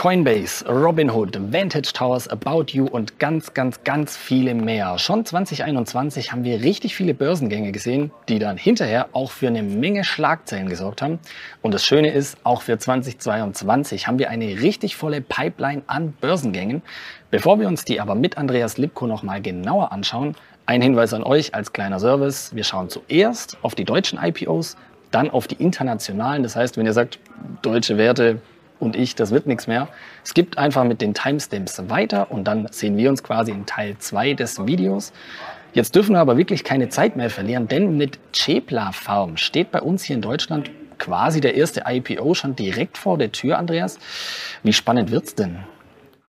Coinbase, Robinhood, Vantage Towers, About You und ganz, ganz, ganz viele mehr. Schon 2021 haben wir richtig viele Börsengänge gesehen, die dann hinterher auch für eine Menge Schlagzeilen gesorgt haben. Und das Schöne ist, auch für 2022 haben wir eine richtig volle Pipeline an Börsengängen. Bevor wir uns die aber mit Andreas Lipko nochmal genauer anschauen, ein Hinweis an euch als kleiner Service. Wir schauen zuerst auf die deutschen IPOs, dann auf die internationalen. Das heißt, wenn ihr sagt, deutsche Werte, und ich, das wird nichts mehr. Es gibt einfach mit den Timestamps weiter und dann sehen wir uns quasi in Teil 2 des Videos. Jetzt dürfen wir aber wirklich keine Zeit mehr verlieren, denn mit Chepla Farm steht bei uns hier in Deutschland quasi der erste IPO schon direkt vor der Tür, Andreas. Wie spannend wird's denn?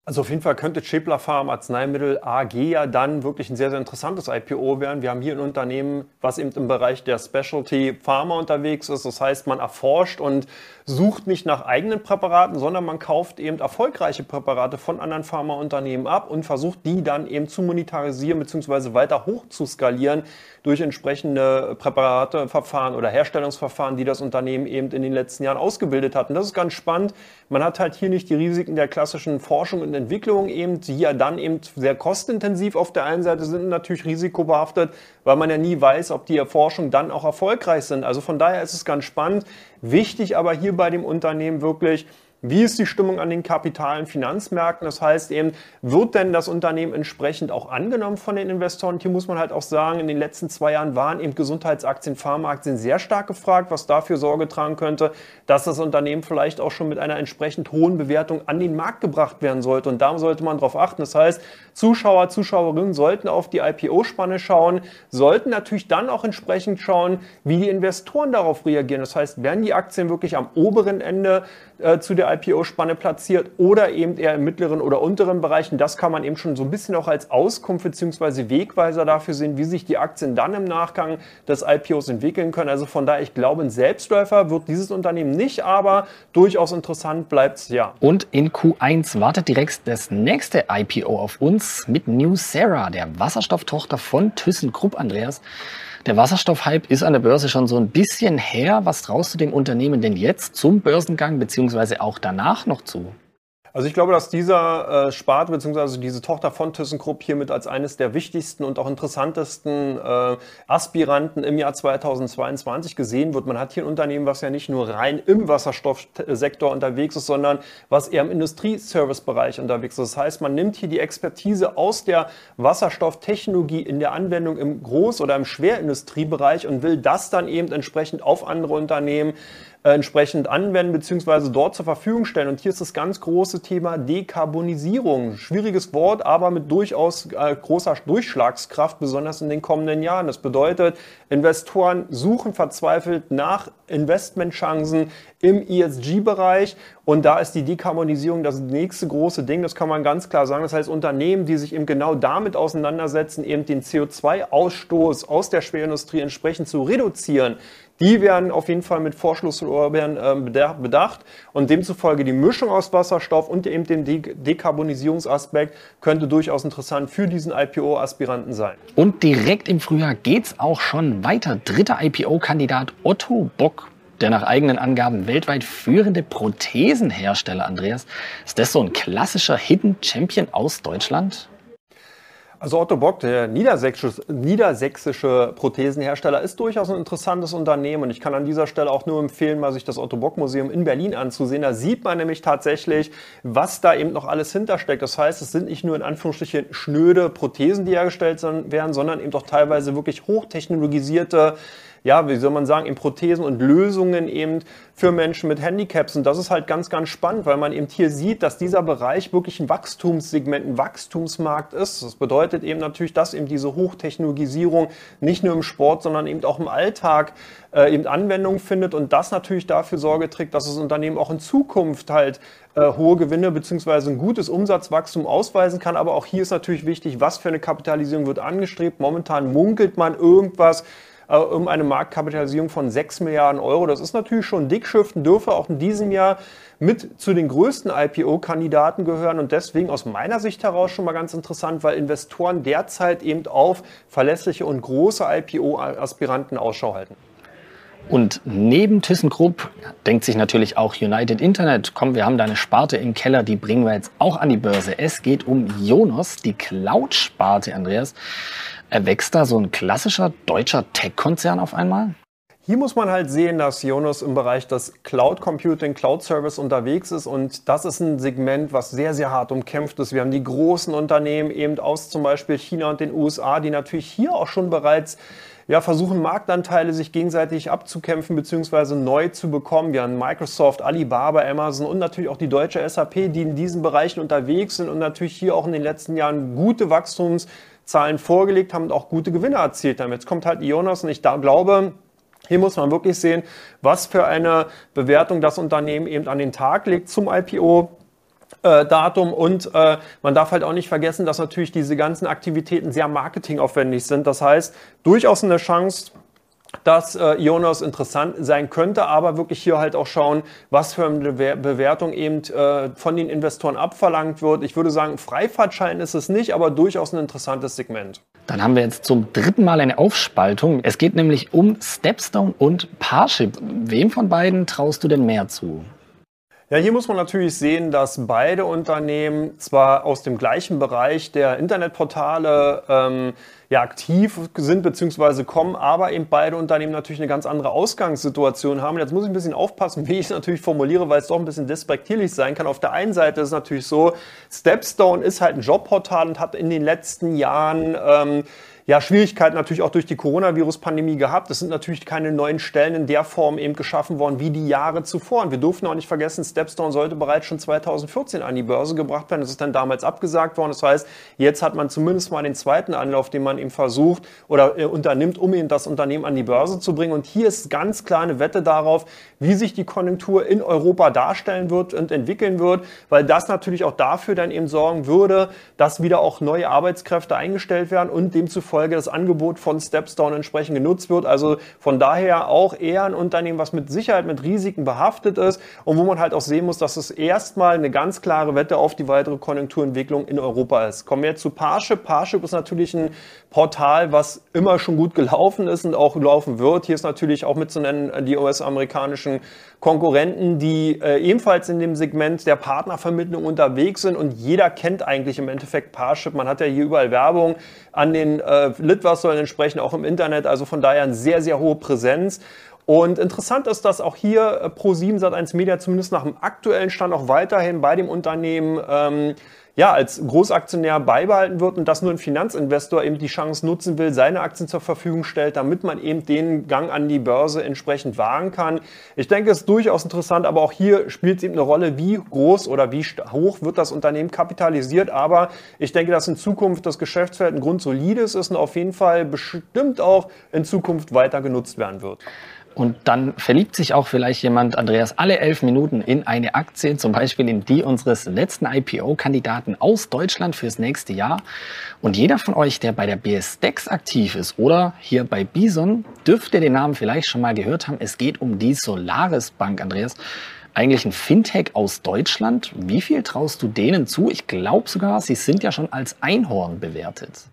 Also auf jeden Fall könnte Chipler Farm Arzneimittel AG ja dann wirklich ein sehr, sehr interessantes IPO werden. Wir haben hier ein Unternehmen, was eben im Bereich der Specialty Pharma unterwegs ist. Das heißt, man erforscht und sucht nicht nach eigenen Präparaten, sondern man kauft eben erfolgreiche Präparate von anderen Pharmaunternehmen ab und versucht die dann eben zu monetarisieren bzw. weiter hoch zu skalieren durch entsprechende Präparateverfahren oder Herstellungsverfahren, die das Unternehmen eben in den letzten Jahren ausgebildet hat. Und das ist ganz spannend. Man hat halt hier nicht die Risiken der klassischen Forschung und Entwicklung eben, die ja dann eben sehr kostintensiv auf der einen Seite sind, natürlich risikobehaftet, weil man ja nie weiß, ob die Erforschungen dann auch erfolgreich sind. Also von daher ist es ganz spannend. Wichtig aber hier bei dem Unternehmen wirklich, wie ist die Stimmung an den kapitalen Finanzmärkten? Das heißt eben, wird denn das Unternehmen entsprechend auch angenommen von den Investoren? Hier muss man halt auch sagen, in den letzten zwei Jahren waren eben Gesundheitsaktien, Pharmaaktien sehr stark gefragt, was dafür Sorge tragen könnte, dass das Unternehmen vielleicht auch schon mit einer entsprechend hohen Bewertung an den Markt gebracht werden sollte. Und da sollte man darauf achten. Das heißt, Zuschauer, Zuschauerinnen sollten auf die IPO-Spanne schauen, sollten natürlich dann auch entsprechend schauen, wie die Investoren darauf reagieren. Das heißt, werden die Aktien wirklich am oberen Ende äh, zu der IPO-Spanne platziert oder eben eher im mittleren oder unteren Bereichen. Das kann man eben schon so ein bisschen auch als Auskunft bzw. Wegweiser dafür sehen, wie sich die Aktien dann im Nachgang des IPOs entwickeln können. Also von daher, ich glaube, ein Selbstläufer wird dieses Unternehmen nicht, aber durchaus interessant bleibt es ja. Und in Q1 wartet direkt das nächste IPO auf uns mit New Sarah, der Wasserstofftochter von ThyssenKrupp, Andreas. Der Wasserstoffhype ist an der Börse schon so ein bisschen her. Was traust du dem Unternehmen denn jetzt zum Börsengang beziehungsweise auch danach noch zu? Also ich glaube, dass dieser äh, Spart bzw. diese Tochter von ThyssenKrupp hiermit als eines der wichtigsten und auch interessantesten äh, Aspiranten im Jahr 2022 gesehen wird. Man hat hier ein Unternehmen, was ja nicht nur rein im Wasserstoffsektor unterwegs ist, sondern was eher im Industrieservice-Bereich unterwegs ist. Das heißt, man nimmt hier die Expertise aus der Wasserstofftechnologie in der Anwendung im Groß- oder im Schwerindustriebereich und will das dann eben entsprechend auf andere Unternehmen äh, entsprechend anwenden bzw. dort zur Verfügung stellen. Und hier ist das ganz große Thema Dekarbonisierung. Schwieriges Wort, aber mit durchaus äh, großer Durchschlagskraft, besonders in den kommenden Jahren. Das bedeutet, Investoren suchen verzweifelt nach Investmentchancen im ESG-Bereich. Und da ist die Dekarbonisierung das nächste große Ding, das kann man ganz klar sagen. Das heißt, Unternehmen, die sich eben genau damit auseinandersetzen, eben den CO2-Ausstoß aus der Schwerindustrie entsprechend zu reduzieren, die werden auf jeden Fall mit Vorschlusslorbeeren äh, bedacht und demzufolge die Mischung aus Wasserstoff und eben dem De Dekarbonisierungsaspekt könnte durchaus interessant für diesen IPO-Aspiranten sein. Und direkt im Frühjahr geht es auch schon weiter. Dritter IPO-Kandidat Otto Bock der nach eigenen Angaben weltweit führende Prothesenhersteller, Andreas. Ist das so ein klassischer Hidden Champion aus Deutschland? Also Otto Bock, der niedersächsische, niedersächsische Prothesenhersteller, ist durchaus ein interessantes Unternehmen und ich kann an dieser Stelle auch nur empfehlen, mal sich das Otto Bock Museum in Berlin anzusehen. Da sieht man nämlich tatsächlich, was da eben noch alles hintersteckt. Das heißt, es sind nicht nur in Anführungsstrichen schnöde Prothesen, die hergestellt werden, sondern eben doch teilweise wirklich hochtechnologisierte ja, wie soll man sagen, in Prothesen und Lösungen eben für Menschen mit Handicaps. Und das ist halt ganz, ganz spannend, weil man eben hier sieht, dass dieser Bereich wirklich ein Wachstumssegment, ein Wachstumsmarkt ist. Das bedeutet eben natürlich, dass eben diese Hochtechnologisierung nicht nur im Sport, sondern eben auch im Alltag äh, eben Anwendung findet und das natürlich dafür Sorge trägt, dass das Unternehmen auch in Zukunft halt äh, hohe Gewinne beziehungsweise ein gutes Umsatzwachstum ausweisen kann. Aber auch hier ist natürlich wichtig, was für eine Kapitalisierung wird angestrebt. Momentan munkelt man irgendwas äh, um eine Marktkapitalisierung von 6 Milliarden Euro. Das ist natürlich schon Dickschiff und dürfe auch in diesem Jahr mit zu den größten IPO-Kandidaten gehören und deswegen aus meiner Sicht heraus schon mal ganz interessant, weil Investoren derzeit eben auf verlässliche und große IPO-Aspiranten Ausschau halten. Und neben ThyssenKrupp denkt sich natürlich auch United Internet, komm, wir haben da eine Sparte im Keller, die bringen wir jetzt auch an die Börse. Es geht um Jonos, die Cloud-Sparte, Andreas. Erwächst da so ein klassischer deutscher Tech-Konzern auf einmal? Hier muss man halt sehen, dass Jonas im Bereich des Cloud Computing, Cloud Service unterwegs ist und das ist ein Segment, was sehr, sehr hart umkämpft ist. Wir haben die großen Unternehmen eben aus zum Beispiel China und den USA, die natürlich hier auch schon bereits ja, versuchen, Marktanteile sich gegenseitig abzukämpfen bzw. neu zu bekommen. Wir haben Microsoft, Alibaba, Amazon und natürlich auch die deutsche SAP, die in diesen Bereichen unterwegs sind und natürlich hier auch in den letzten Jahren gute Wachstumszahlen vorgelegt haben und auch gute Gewinne erzielt haben. Jetzt kommt halt Ionos und ich da glaube, hier muss man wirklich sehen, was für eine Bewertung das Unternehmen eben an den Tag legt zum IPO. Datum und äh, man darf halt auch nicht vergessen, dass natürlich diese ganzen Aktivitäten sehr marketingaufwendig sind. Das heißt, durchaus eine Chance, dass äh, Ionos interessant sein könnte, aber wirklich hier halt auch schauen, was für eine Bewertung eben äh, von den Investoren abverlangt wird. Ich würde sagen, Freifahrtschein ist es nicht, aber durchaus ein interessantes Segment. Dann haben wir jetzt zum dritten Mal eine Aufspaltung. Es geht nämlich um Stepstone und Parship. Wem von beiden traust du denn mehr zu? Ja, hier muss man natürlich sehen, dass beide Unternehmen zwar aus dem gleichen Bereich der Internetportale ähm, ja, aktiv sind bzw. kommen, aber eben beide Unternehmen natürlich eine ganz andere Ausgangssituation haben. Jetzt muss ich ein bisschen aufpassen, wie ich es natürlich formuliere, weil es doch ein bisschen despektierlich sein kann. Auf der einen Seite ist es natürlich so, Stepstone ist halt ein Jobportal und hat in den letzten Jahren ähm, ja, Schwierigkeiten natürlich auch durch die Coronavirus-Pandemie gehabt. Es sind natürlich keine neuen Stellen in der Form eben geschaffen worden wie die Jahre zuvor. Und wir durften auch nicht vergessen, Stepstone sollte bereits schon 2014 an die Börse gebracht werden. Das ist dann damals abgesagt worden. Das heißt, jetzt hat man zumindest mal den zweiten Anlauf, den man eben versucht oder äh, unternimmt, um eben das Unternehmen an die Börse zu bringen. Und hier ist ganz klar eine Wette darauf, wie sich die Konjunktur in Europa darstellen wird und entwickeln wird, weil das natürlich auch dafür dann eben sorgen würde, dass wieder auch neue Arbeitskräfte eingestellt werden und demzufolge Folge das Angebot von Stepstone entsprechend genutzt wird. Also von daher auch eher ein Unternehmen, was mit Sicherheit mit Risiken behaftet ist und wo man halt auch sehen muss, dass es erstmal eine ganz klare Wette auf die weitere Konjunkturentwicklung in Europa ist. Kommen wir jetzt zu Parship. Parship ist natürlich ein Portal, was immer schon gut gelaufen ist und auch laufen wird. Hier ist natürlich auch mitzunennen die US-amerikanischen Konkurrenten, die äh, ebenfalls in dem Segment der Partnervermittlung unterwegs sind und jeder kennt eigentlich im Endeffekt Parship. Man hat ja hier überall Werbung an den äh, Litwassäulen entsprechend auch im Internet, also von daher eine sehr, sehr hohe Präsenz. Und interessant ist, dass auch hier äh, Pro7 Sat1 Media zumindest nach dem aktuellen Stand auch weiterhin bei dem Unternehmen ähm, ja, als Großaktionär beibehalten wird und dass nur ein Finanzinvestor eben die Chance nutzen will, seine Aktien zur Verfügung stellt, damit man eben den Gang an die Börse entsprechend wagen kann. Ich denke, es ist durchaus interessant, aber auch hier spielt es eben eine Rolle, wie groß oder wie hoch wird das Unternehmen kapitalisiert. Aber ich denke, dass in Zukunft das Geschäftsfeld ein grundsolides ist und auf jeden Fall bestimmt auch in Zukunft weiter genutzt werden wird. Und dann verliebt sich auch vielleicht jemand, Andreas, alle elf Minuten in eine Aktie, zum Beispiel in die unseres letzten IPO-Kandidaten aus Deutschland fürs nächste Jahr. Und jeder von euch, der bei der BSDEX aktiv ist oder hier bei Bison, dürfte den Namen vielleicht schon mal gehört haben. Es geht um die Solaris Bank, Andreas. Eigentlich ein Fintech aus Deutschland. Wie viel traust du denen zu? Ich glaube sogar, sie sind ja schon als Einhorn bewertet.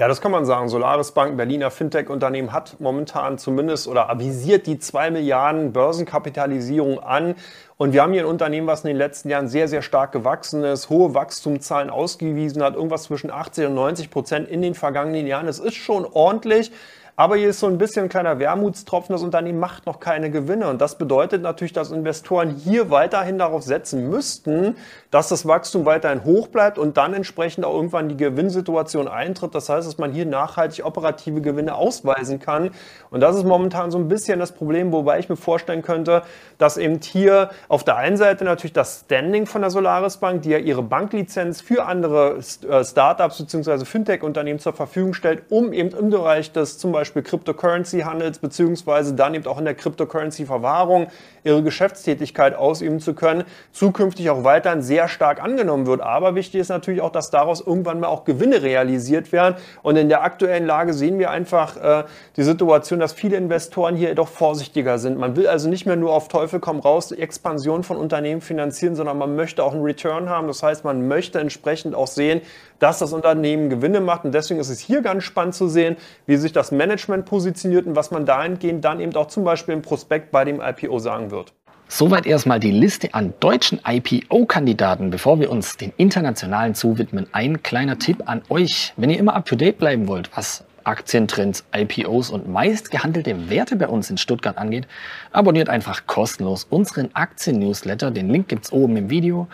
Ja, das kann man sagen. Solaris Bank, Berliner Fintech-Unternehmen, hat momentan zumindest oder avisiert die 2 Milliarden Börsenkapitalisierung an. Und wir haben hier ein Unternehmen, was in den letzten Jahren sehr, sehr stark gewachsen ist, hohe Wachstumszahlen ausgewiesen hat, irgendwas zwischen 80 und 90 Prozent in den vergangenen Jahren. Es ist schon ordentlich. Aber hier ist so ein bisschen ein kleiner Wermutstropfen. Das Unternehmen macht noch keine Gewinne. Und das bedeutet natürlich, dass Investoren hier weiterhin darauf setzen müssten, dass das Wachstum weiterhin hoch bleibt und dann entsprechend auch irgendwann die Gewinnsituation eintritt. Das heißt, dass man hier nachhaltig operative Gewinne ausweisen kann. Und das ist momentan so ein bisschen das Problem, wobei ich mir vorstellen könnte, dass eben hier auf der einen Seite natürlich das Standing von der Solaris Bank, die ja ihre Banklizenz für andere äh, Startups bzw. Fintech-Unternehmen zur Verfügung stellt, um eben im Bereich des zum Beispiel Cryptocurrency-Handels beziehungsweise dann eben auch in der Cryptocurrency-Verwahrung ihre Geschäftstätigkeit ausüben zu können, zukünftig auch weiter ein sehr sehr stark angenommen wird. Aber wichtig ist natürlich auch, dass daraus irgendwann mal auch Gewinne realisiert werden. Und in der aktuellen Lage sehen wir einfach äh, die Situation, dass viele Investoren hier doch vorsichtiger sind. Man will also nicht mehr nur auf Teufel komm raus die Expansion von Unternehmen finanzieren, sondern man möchte auch einen Return haben. Das heißt, man möchte entsprechend auch sehen, dass das Unternehmen Gewinne macht. Und deswegen ist es hier ganz spannend zu sehen, wie sich das Management positioniert und was man dahingehend dann eben auch zum Beispiel im Prospekt bei dem IPO sagen wird. Soweit erstmal die Liste an deutschen IPO-Kandidaten. Bevor wir uns den internationalen zuwidmen, ein kleiner Tipp an euch. Wenn ihr immer up-to-date bleiben wollt, was Aktientrends, IPOs und meist gehandelte Werte bei uns in Stuttgart angeht, abonniert einfach kostenlos unseren Aktien-Newsletter. Den Link gibt's oben im Video.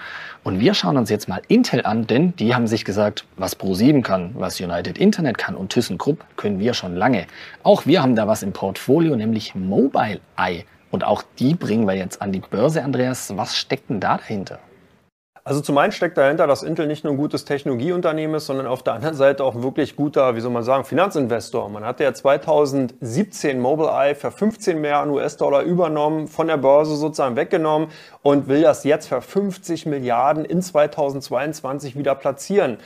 Und wir schauen uns jetzt mal Intel an, denn die haben sich gesagt, was Pro7 kann, was United Internet kann und ThyssenKrupp können wir schon lange. Auch wir haben da was im Portfolio, nämlich Mobile Eye. Und auch die bringen wir jetzt an die Börse, Andreas. Was steckt denn da dahinter? Also zum einen steckt dahinter, dass Intel nicht nur ein gutes Technologieunternehmen ist, sondern auf der anderen Seite auch ein wirklich guter, wie soll man sagen, Finanzinvestor. Man hatte ja 2017 Mobileye für 15 Milliarden US-Dollar übernommen, von der Börse sozusagen weggenommen und will das jetzt für 50 Milliarden in 2022 wieder platzieren.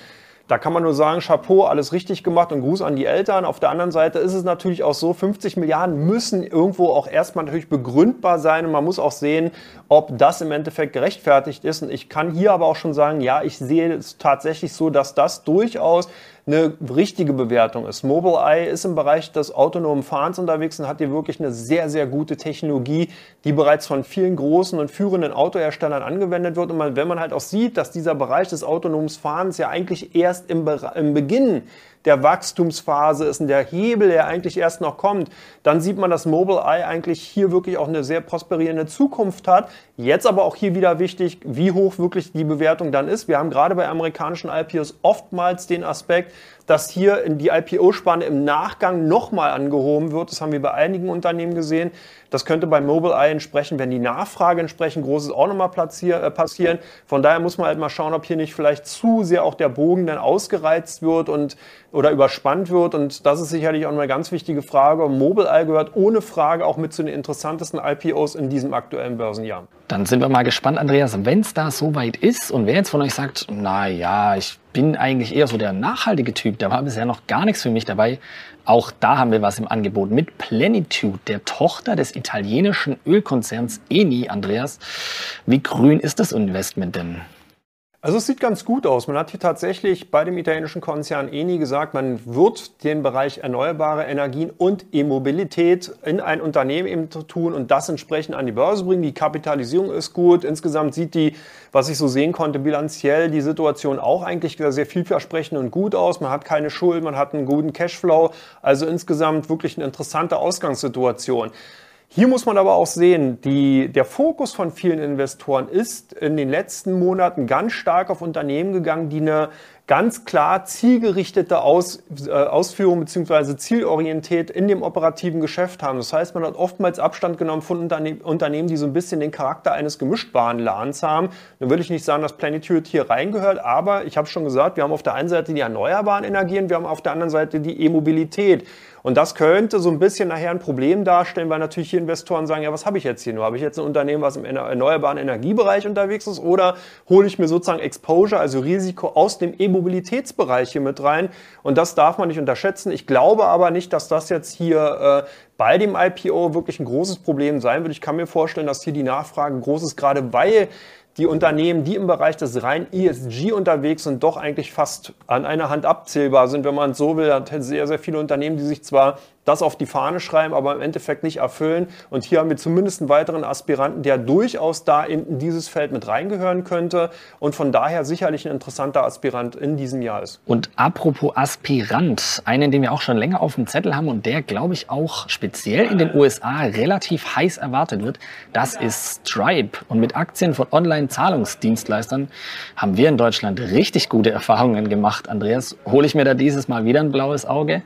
Da kann man nur sagen, Chapeau, alles richtig gemacht und Gruß an die Eltern. Auf der anderen Seite ist es natürlich auch so, 50 Milliarden müssen irgendwo auch erstmal natürlich begründbar sein und man muss auch sehen, ob das im Endeffekt gerechtfertigt ist. Und ich kann hier aber auch schon sagen, ja, ich sehe es tatsächlich so, dass das durchaus eine richtige Bewertung ist. Mobileye ist im Bereich des autonomen Fahrens unterwegs und hat hier wirklich eine sehr, sehr gute Technologie, die bereits von vielen großen und führenden Autoherstellern angewendet wird. Und man, wenn man halt auch sieht, dass dieser Bereich des autonomen Fahrens ja eigentlich erst im, im Beginn der Wachstumsphase ist und der Hebel, der eigentlich erst noch kommt, dann sieht man, dass Mobileye eigentlich hier wirklich auch eine sehr prosperierende Zukunft hat. Jetzt aber auch hier wieder wichtig, wie hoch wirklich die Bewertung dann ist. Wir haben gerade bei amerikanischen IPOs oftmals den Aspekt, dass hier die IPO-Spanne im Nachgang nochmal angehoben wird. Das haben wir bei einigen Unternehmen gesehen. Das könnte bei Mobileye entsprechend, wenn die Nachfrage entsprechend groß ist, auch nochmal äh, passieren. Von daher muss man halt mal schauen, ob hier nicht vielleicht zu sehr auch der Bogen dann ausgereizt wird und oder überspannt wird. Und das ist sicherlich auch eine ganz wichtige Frage. Mobileye gehört ohne Frage auch mit zu den interessantesten IPOs in diesem aktuellen Börsenjahr. Dann sind wir mal gespannt, Andreas, wenn es da soweit ist und wer jetzt von euch sagt, na ja, ich bin eigentlich eher so der nachhaltige Typ, da war bisher noch gar nichts für mich dabei. Auch da haben wir was im Angebot mit Plenitude, der Tochter des italienischen Ölkonzerns Eni, Andreas. Wie grün ist das Investment denn? Also es sieht ganz gut aus. Man hat hier tatsächlich bei dem italienischen Konzern Eni gesagt, man wird den Bereich erneuerbare Energien und E-Mobilität in ein Unternehmen eben tun und das entsprechend an die Börse bringen. Die Kapitalisierung ist gut. Insgesamt sieht die, was ich so sehen konnte, bilanziell die Situation auch eigentlich sehr vielversprechend und gut aus. Man hat keine Schulden, man hat einen guten Cashflow. Also insgesamt wirklich eine interessante Ausgangssituation. Hier muss man aber auch sehen, die, der Fokus von vielen Investoren ist in den letzten Monaten ganz stark auf Unternehmen gegangen, die eine ganz klar zielgerichtete Aus, äh, Ausführung bzw. zielorientiert in dem operativen Geschäft haben. Das heißt, man hat oftmals Abstand genommen von Unterne Unternehmen, die so ein bisschen den Charakter eines gemischtbaren Ladens haben. Nun will ich nicht sagen, dass Planitude hier reingehört, aber ich habe schon gesagt, wir haben auf der einen Seite die erneuerbaren Energien, wir haben auf der anderen Seite die E-Mobilität. Und das könnte so ein bisschen nachher ein Problem darstellen, weil natürlich hier Investoren sagen, ja, was habe ich jetzt hier nur? Habe ich jetzt ein Unternehmen, was im erneuerbaren Energiebereich unterwegs ist oder hole ich mir sozusagen Exposure, also Risiko aus dem E-Mobilität Mobilitätsbereich hier mit rein. Und das darf man nicht unterschätzen. Ich glaube aber nicht, dass das jetzt hier äh, bei dem IPO wirklich ein großes Problem sein wird. Ich kann mir vorstellen, dass hier die Nachfrage groß ist, gerade weil die Unternehmen, die im Bereich des rein ESG unterwegs sind, doch eigentlich fast an einer Hand abzählbar sind, wenn man es so will. Hat sehr, sehr viele Unternehmen, die sich zwar das auf die Fahne schreiben, aber im Endeffekt nicht erfüllen. Und hier haben wir zumindest einen weiteren Aspiranten, der durchaus da in dieses Feld mit reingehören könnte und von daher sicherlich ein interessanter Aspirant in diesem Jahr ist. Und apropos Aspirant, einen, den wir auch schon länger auf dem Zettel haben und der, glaube ich, auch speziell in den USA relativ heiß erwartet wird, das ist Stripe. Und mit Aktien von Online-Zahlungsdienstleistern haben wir in Deutschland richtig gute Erfahrungen gemacht. Andreas, hole ich mir da dieses Mal wieder ein blaues Auge?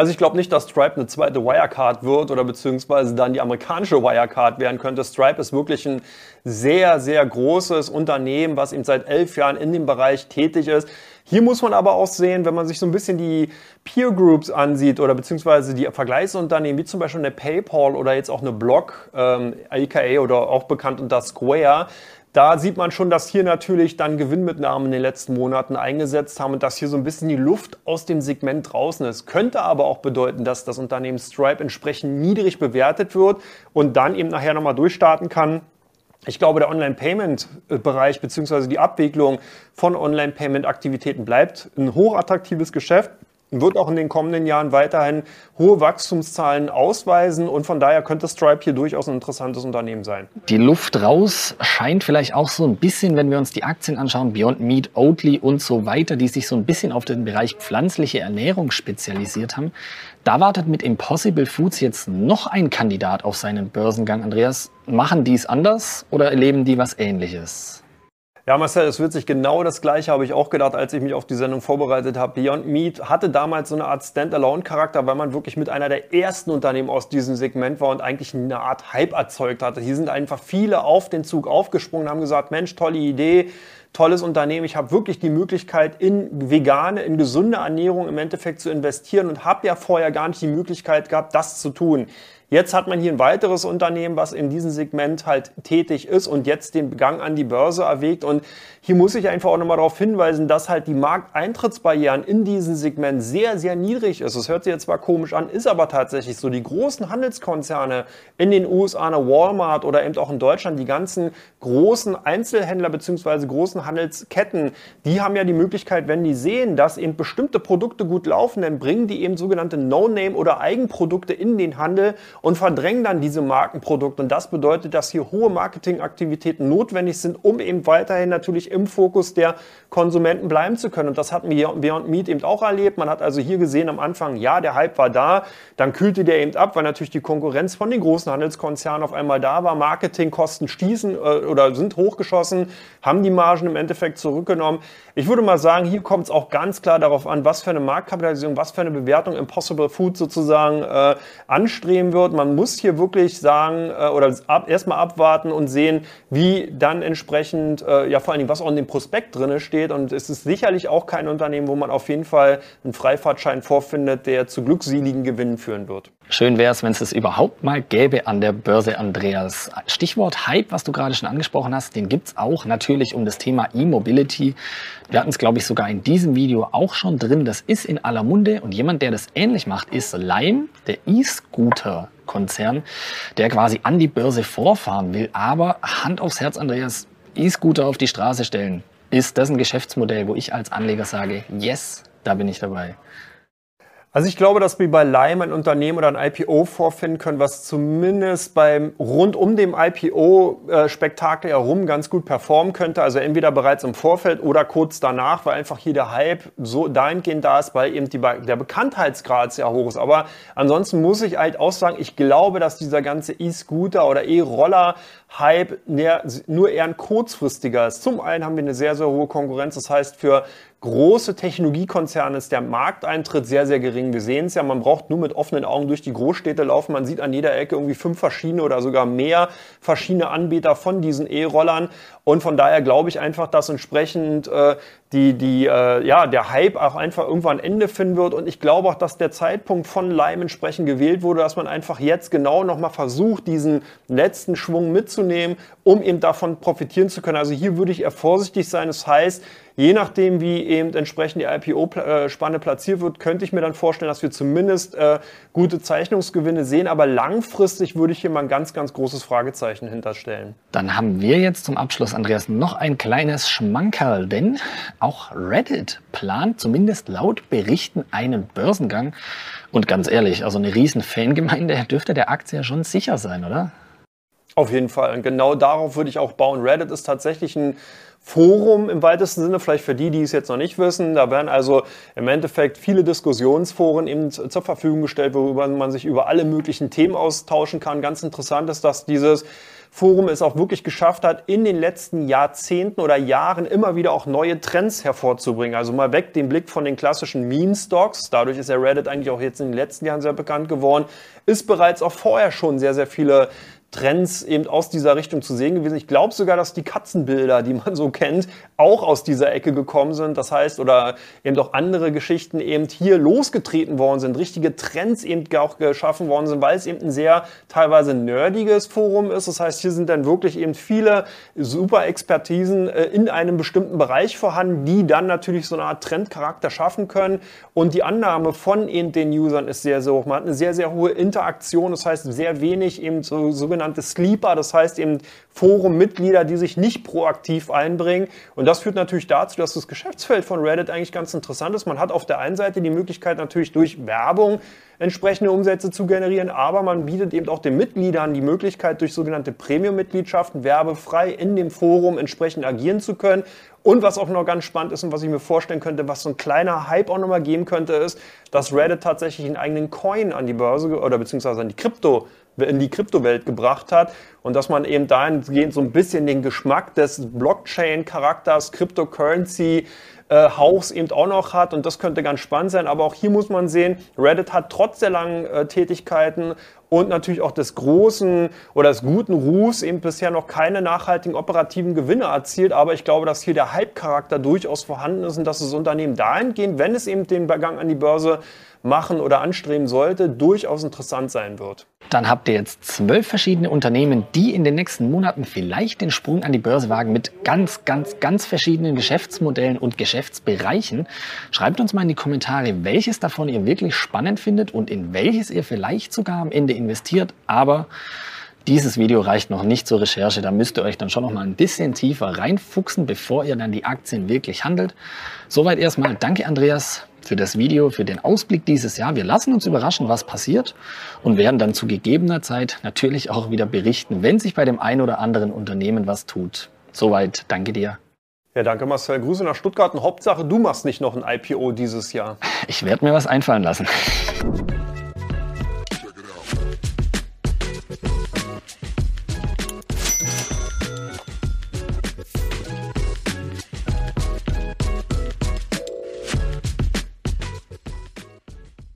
Also ich glaube nicht, dass Stripe eine zweite Wirecard wird oder beziehungsweise dann die amerikanische Wirecard werden könnte. Stripe ist wirklich ein sehr, sehr großes Unternehmen, was eben seit elf Jahren in dem Bereich tätig ist. Hier muss man aber auch sehen, wenn man sich so ein bisschen die Peer Groups ansieht oder beziehungsweise die Vergleichsunternehmen, wie zum Beispiel eine PayPal oder jetzt auch eine Block, ähm, AKA oder auch bekannt unter Square, Da sieht man schon, dass hier natürlich dann Gewinnmitnahmen in den letzten Monaten eingesetzt haben und dass hier so ein bisschen die Luft aus dem Segment draußen ist. Könnte aber auch bedeuten, dass das Unternehmen Stripe entsprechend niedrig bewertet wird und dann eben nachher nochmal durchstarten kann. Ich glaube, der Online-Payment-Bereich bzw. die Abwicklung von Online-Payment-Aktivitäten bleibt ein hochattraktives Geschäft wird auch in den kommenden Jahren weiterhin hohe Wachstumszahlen ausweisen und von daher könnte Stripe hier durchaus ein interessantes Unternehmen sein. Die Luft raus scheint vielleicht auch so ein bisschen, wenn wir uns die Aktien anschauen, Beyond Meat, Oatly und so weiter, die sich so ein bisschen auf den Bereich pflanzliche Ernährung spezialisiert haben. Da wartet mit Impossible Foods jetzt noch ein Kandidat auf seinen Börsengang. Andreas, machen die es anders oder erleben die was Ähnliches? Ja, Marcel, es wird sich genau das Gleiche, habe ich auch gedacht, als ich mich auf die Sendung vorbereitet habe. Beyond Meat hatte damals so eine Art Standalone-Charakter, weil man wirklich mit einer der ersten Unternehmen aus diesem Segment war und eigentlich eine Art Hype erzeugt hatte. Hier sind einfach viele auf den Zug aufgesprungen und haben gesagt, Mensch, tolle Idee, tolles Unternehmen. Ich habe wirklich die Möglichkeit, in vegane, in gesunde Ernährung im Endeffekt zu investieren und habe ja vorher gar nicht die Möglichkeit gehabt, das zu tun. Jetzt hat man hier ein weiteres Unternehmen, was in diesem Segment halt tätig ist und jetzt den Gang an die Börse erwägt. Und hier muss ich einfach auch nochmal darauf hinweisen, dass halt die Markteintrittsbarrieren in diesem Segment sehr, sehr niedrig ist. Das hört sich jetzt zwar komisch an, ist aber tatsächlich so. Die großen Handelskonzerne in den USA, eine Walmart oder eben auch in Deutschland, die ganzen großen Einzelhändler bzw. großen Handelsketten, die haben ja die Möglichkeit, wenn die sehen, dass eben bestimmte Produkte gut laufen, dann bringen die eben sogenannte No-Name oder Eigenprodukte in den Handel und verdrängen dann diese Markenprodukte. Und das bedeutet, dass hier hohe Marketingaktivitäten notwendig sind, um eben weiterhin natürlich im Fokus der Konsumenten bleiben zu können. Und das hatten wir Beyond Meat eben auch erlebt. Man hat also hier gesehen am Anfang, ja, der Hype war da, dann kühlte der eben ab, weil natürlich die Konkurrenz von den großen Handelskonzernen auf einmal da war. Marketingkosten stießen äh, oder sind hochgeschossen, haben die Margen im Endeffekt zurückgenommen. Ich würde mal sagen, hier kommt es auch ganz klar darauf an, was für eine Marktkapitalisierung, was für eine Bewertung Impossible Food sozusagen äh, anstreben wird. Man muss hier wirklich sagen äh, oder ab, erstmal abwarten und sehen, wie dann entsprechend, äh, ja vor allen Dingen, was auch in dem Prospekt drin steht. Und es ist sicherlich auch kein Unternehmen, wo man auf jeden Fall einen Freifahrtschein vorfindet, der zu glückseligen Gewinnen führen wird. Schön wäre es, wenn es es überhaupt mal gäbe an der Börse, Andreas. Stichwort Hype, was du gerade schon angesprochen hast, den gibt's auch natürlich um das Thema E-Mobility. Wir hatten es, glaube ich, sogar in diesem Video auch schon drin. Das ist in aller Munde und jemand, der das ähnlich macht, ist Lime, der E-Scooter-Konzern, der quasi an die Börse vorfahren will. Aber Hand aufs Herz, Andreas, E-Scooter auf die Straße stellen. Ist das ein Geschäftsmodell, wo ich als Anleger sage, yes, da bin ich dabei? Also ich glaube, dass wir bei Lime ein Unternehmen oder ein IPO vorfinden können, was zumindest beim rund um dem IPO-Spektakel herum ganz gut performen könnte. Also entweder bereits im Vorfeld oder kurz danach, weil einfach hier der Hype so dahingehend da ist, weil eben die, der Bekanntheitsgrad sehr hoch ist. Aber ansonsten muss ich halt auch sagen, ich glaube, dass dieser ganze E-Scooter oder E-Roller Hype nur eher ein kurzfristiger ist. Zum einen haben wir eine sehr, sehr hohe Konkurrenz. Das heißt, für große Technologiekonzerne ist der Markteintritt sehr, sehr gering. Wir sehen es ja, man braucht nur mit offenen Augen durch die Großstädte laufen. Man sieht an jeder Ecke irgendwie fünf verschiedene oder sogar mehr verschiedene Anbieter von diesen E-Rollern. Und von daher glaube ich einfach, dass entsprechend äh, die, die, äh, ja, der Hype auch einfach irgendwann ein Ende finden wird. Und ich glaube auch, dass der Zeitpunkt von Lime entsprechend gewählt wurde, dass man einfach jetzt genau nochmal versucht, diesen letzten Schwung mitzunehmen, um eben davon profitieren zu können. Also hier würde ich eher vorsichtig sein. Das heißt, je nachdem, wie eben entsprechend die IPO-Spanne platziert wird, könnte ich mir dann vorstellen, dass wir zumindest äh, gute Zeichnungsgewinne sehen. Aber langfristig würde ich hier mal ein ganz, ganz großes Fragezeichen hinterstellen. Dann haben wir jetzt zum Abschluss, Andreas, noch ein kleines Schmankerl, denn auch Reddit plant zumindest laut Berichten einen Börsengang. Und ganz ehrlich, also eine riesen Fangemeinde dürfte der Aktie ja schon sicher sein, oder? Auf jeden Fall. Und genau darauf würde ich auch bauen. Reddit ist tatsächlich ein Forum im weitesten Sinne, vielleicht für die, die es jetzt noch nicht wissen. Da werden also im Endeffekt viele Diskussionsforen eben zur Verfügung gestellt, worüber man sich über alle möglichen Themen austauschen kann. Ganz interessant ist, dass dieses Forum es auch wirklich geschafft hat, in den letzten Jahrzehnten oder Jahren immer wieder auch neue Trends hervorzubringen. Also mal weg den Blick von den klassischen Meme-Stocks. Dadurch ist der Reddit eigentlich auch jetzt in den letzten Jahren sehr bekannt geworden. Ist bereits auch vorher schon sehr, sehr viele Trends eben aus dieser Richtung zu sehen gewesen. Ich glaube sogar, dass die Katzenbilder, die man so kennt, auch aus dieser Ecke gekommen sind. Das heißt, oder eben auch andere Geschichten eben hier losgetreten worden sind, richtige Trends eben auch geschaffen worden sind, weil es eben ein sehr teilweise nerdiges Forum ist. Das heißt, hier sind dann wirklich eben viele super Expertisen äh, in einem bestimmten Bereich vorhanden, die dann natürlich so eine Art Trendcharakter schaffen können. Und die Annahme von eben den Usern ist sehr, sehr hoch. Man hat eine sehr, sehr hohe Interaktion. Das heißt, sehr wenig eben so sogenannte Sleeper, das heißt eben Forummitglieder, die sich nicht proaktiv einbringen. Und das führt natürlich dazu, dass das Geschäftsfeld von Reddit eigentlich ganz interessant ist. Man hat auf der einen Seite die Möglichkeit natürlich durch Werbung entsprechende Umsätze zu generieren, aber man bietet eben auch den Mitgliedern die Möglichkeit, durch sogenannte Premium-Mitgliedschaften werbefrei in dem Forum entsprechend agieren zu können. Und was auch noch ganz spannend ist und was ich mir vorstellen könnte, was so ein kleiner Hype auch nochmal geben könnte, ist, dass Reddit tatsächlich einen eigenen Coin an die Börse oder beziehungsweise an die Krypto in die Kryptowelt gebracht hat und dass man eben dahingehend so ein bisschen den Geschmack des Blockchain-Charakters, Cryptocurrency, äh, Hauchs eben auch noch hat und das könnte ganz spannend sein. Aber auch hier muss man sehen, Reddit hat trotz der langen äh, Tätigkeiten und natürlich auch des großen oder des guten Ruhs eben bisher noch keine nachhaltigen operativen Gewinne erzielt. Aber ich glaube, dass hier der Hype-Charakter durchaus vorhanden ist und dass das Unternehmen dahingehend, wenn es eben den Begang an die Börse machen oder anstreben sollte, durchaus interessant sein wird. Dann habt ihr jetzt zwölf verschiedene Unternehmen, die in den nächsten Monaten vielleicht den Sprung an die Börse wagen mit ganz, ganz, ganz verschiedenen Geschäftsmodellen und Geschäftsbereichen. Schreibt uns mal in die Kommentare, welches davon ihr wirklich spannend findet und in welches ihr vielleicht sogar am Ende investiert. Aber dieses Video reicht noch nicht zur Recherche. Da müsst ihr euch dann schon noch mal ein bisschen tiefer reinfuchsen, bevor ihr dann die Aktien wirklich handelt. Soweit erstmal. Danke, Andreas für das Video, für den Ausblick dieses Jahr. Wir lassen uns überraschen, was passiert und werden dann zu gegebener Zeit natürlich auch wieder berichten, wenn sich bei dem einen oder anderen Unternehmen was tut. Soweit, danke dir. Ja, danke Marcel. Grüße nach Stuttgart und Hauptsache, du machst nicht noch ein IPO dieses Jahr. Ich werde mir was einfallen lassen.